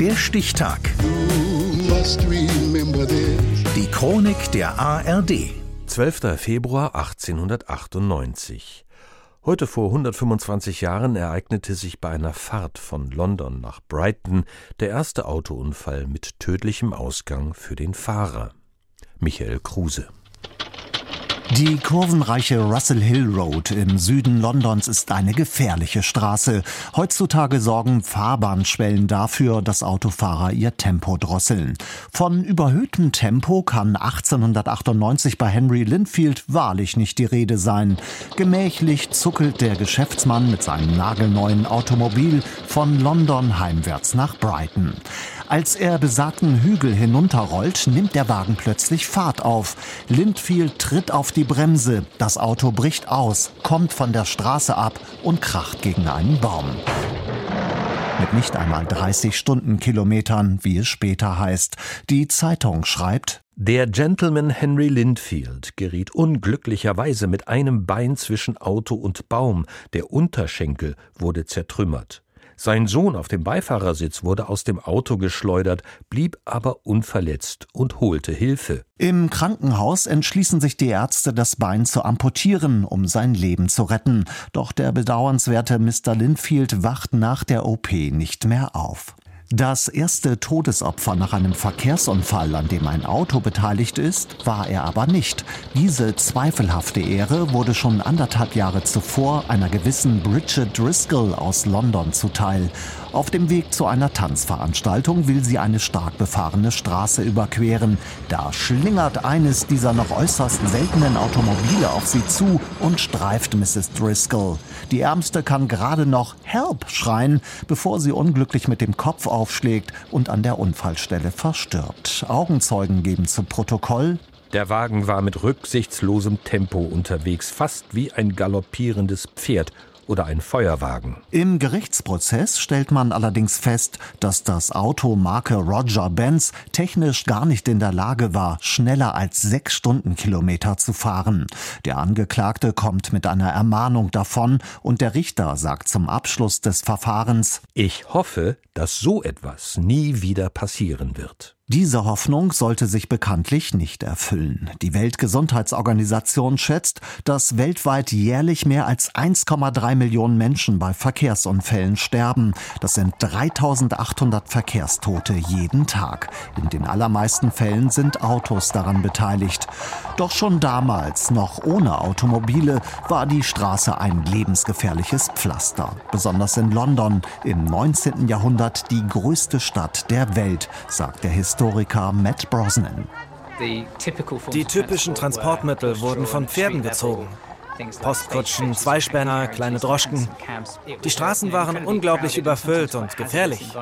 Der Stichtag. Die Chronik der ARD. 12. Februar 1898. Heute vor 125 Jahren ereignete sich bei einer Fahrt von London nach Brighton der erste Autounfall mit tödlichem Ausgang für den Fahrer. Michael Kruse. Die kurvenreiche Russell Hill Road im Süden Londons ist eine gefährliche Straße. Heutzutage sorgen Fahrbahnschwellen dafür, dass Autofahrer ihr Tempo drosseln. Von überhöhtem Tempo kann 1898 bei Henry Linfield wahrlich nicht die Rede sein. Gemächlich zuckelt der Geschäftsmann mit seinem nagelneuen Automobil von London heimwärts nach Brighton. Als er besagten Hügel hinunterrollt, nimmt der Wagen plötzlich Fahrt auf. Lindfield tritt auf die Bremse. Das Auto bricht aus, kommt von der Straße ab und kracht gegen einen Baum. Mit nicht einmal 30 Stundenkilometern, wie es später heißt. Die Zeitung schreibt, der Gentleman Henry Lindfield geriet unglücklicherweise mit einem Bein zwischen Auto und Baum. Der Unterschenkel wurde zertrümmert. Sein Sohn auf dem Beifahrersitz wurde aus dem Auto geschleudert, blieb aber unverletzt und holte Hilfe. Im Krankenhaus entschließen sich die Ärzte, das Bein zu amputieren, um sein Leben zu retten. Doch der bedauernswerte Mr. Linfield wacht nach der OP nicht mehr auf. Das erste Todesopfer nach einem Verkehrsunfall, an dem ein Auto beteiligt ist, war er aber nicht. Diese zweifelhafte Ehre wurde schon anderthalb Jahre zuvor einer gewissen Bridget Driscoll aus London zuteil. Auf dem Weg zu einer Tanzveranstaltung will sie eine stark befahrene Straße überqueren. Da schlingert eines dieser noch äußerst seltenen Automobile auf sie zu und streift Mrs. Driscoll. Die Ärmste kann gerade noch Help schreien, bevor sie unglücklich mit dem Kopf aufschlägt und an der Unfallstelle verstirbt. Augenzeugen geben zu Protokoll, der Wagen war mit rücksichtslosem Tempo unterwegs, fast wie ein galoppierendes Pferd oder ein Feuerwagen. Im Gerichtsprozess stellt man allerdings fest, dass das Auto Marke Roger Benz technisch gar nicht in der Lage war, schneller als sechs Stundenkilometer zu fahren. Der Angeklagte kommt mit einer Ermahnung davon und der Richter sagt zum Abschluss des Verfahrens Ich hoffe, dass so etwas nie wieder passieren wird. Diese Hoffnung sollte sich bekanntlich nicht erfüllen. Die Weltgesundheitsorganisation schätzt, dass weltweit jährlich mehr als 1,3 Millionen Menschen bei Verkehrsunfällen sterben. Das sind 3800 Verkehrstote jeden Tag. In den allermeisten Fällen sind Autos daran beteiligt. Doch schon damals, noch ohne Automobile, war die Straße ein lebensgefährliches Pflaster. Besonders in London, im 19. Jahrhundert die größte Stadt der Welt, sagt der Historiker. Historiker Matt Brosnan. Die typischen Transportmittel wurden von Pferden gezogen. Postkutschen, Zweispänner, kleine Droschken. Die Straßen waren unglaublich überfüllt und gefährlich.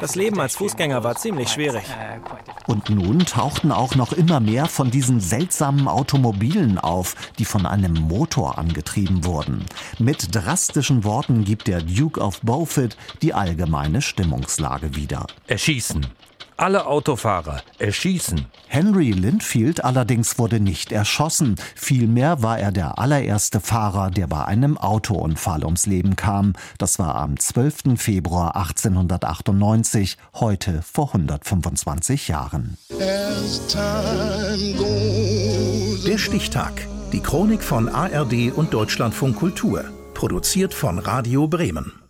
Das Leben als Fußgänger war ziemlich schwierig. Und nun tauchten auch noch immer mehr von diesen seltsamen Automobilen auf, die von einem Motor angetrieben wurden. Mit drastischen Worten gibt der Duke of Beaufort die allgemeine Stimmungslage wieder. Erschießen, alle Autofahrer erschießen. Henry Linfield allerdings wurde nicht erschossen. Vielmehr war er der allererste Fahrer, der bei einem Autounfall ums Leben kam. Das war am 12. Februar 1898, heute vor 125 Jahren. Der Stichtag. Die Chronik von ARD und Deutschlandfunk Kultur. Produziert von Radio Bremen.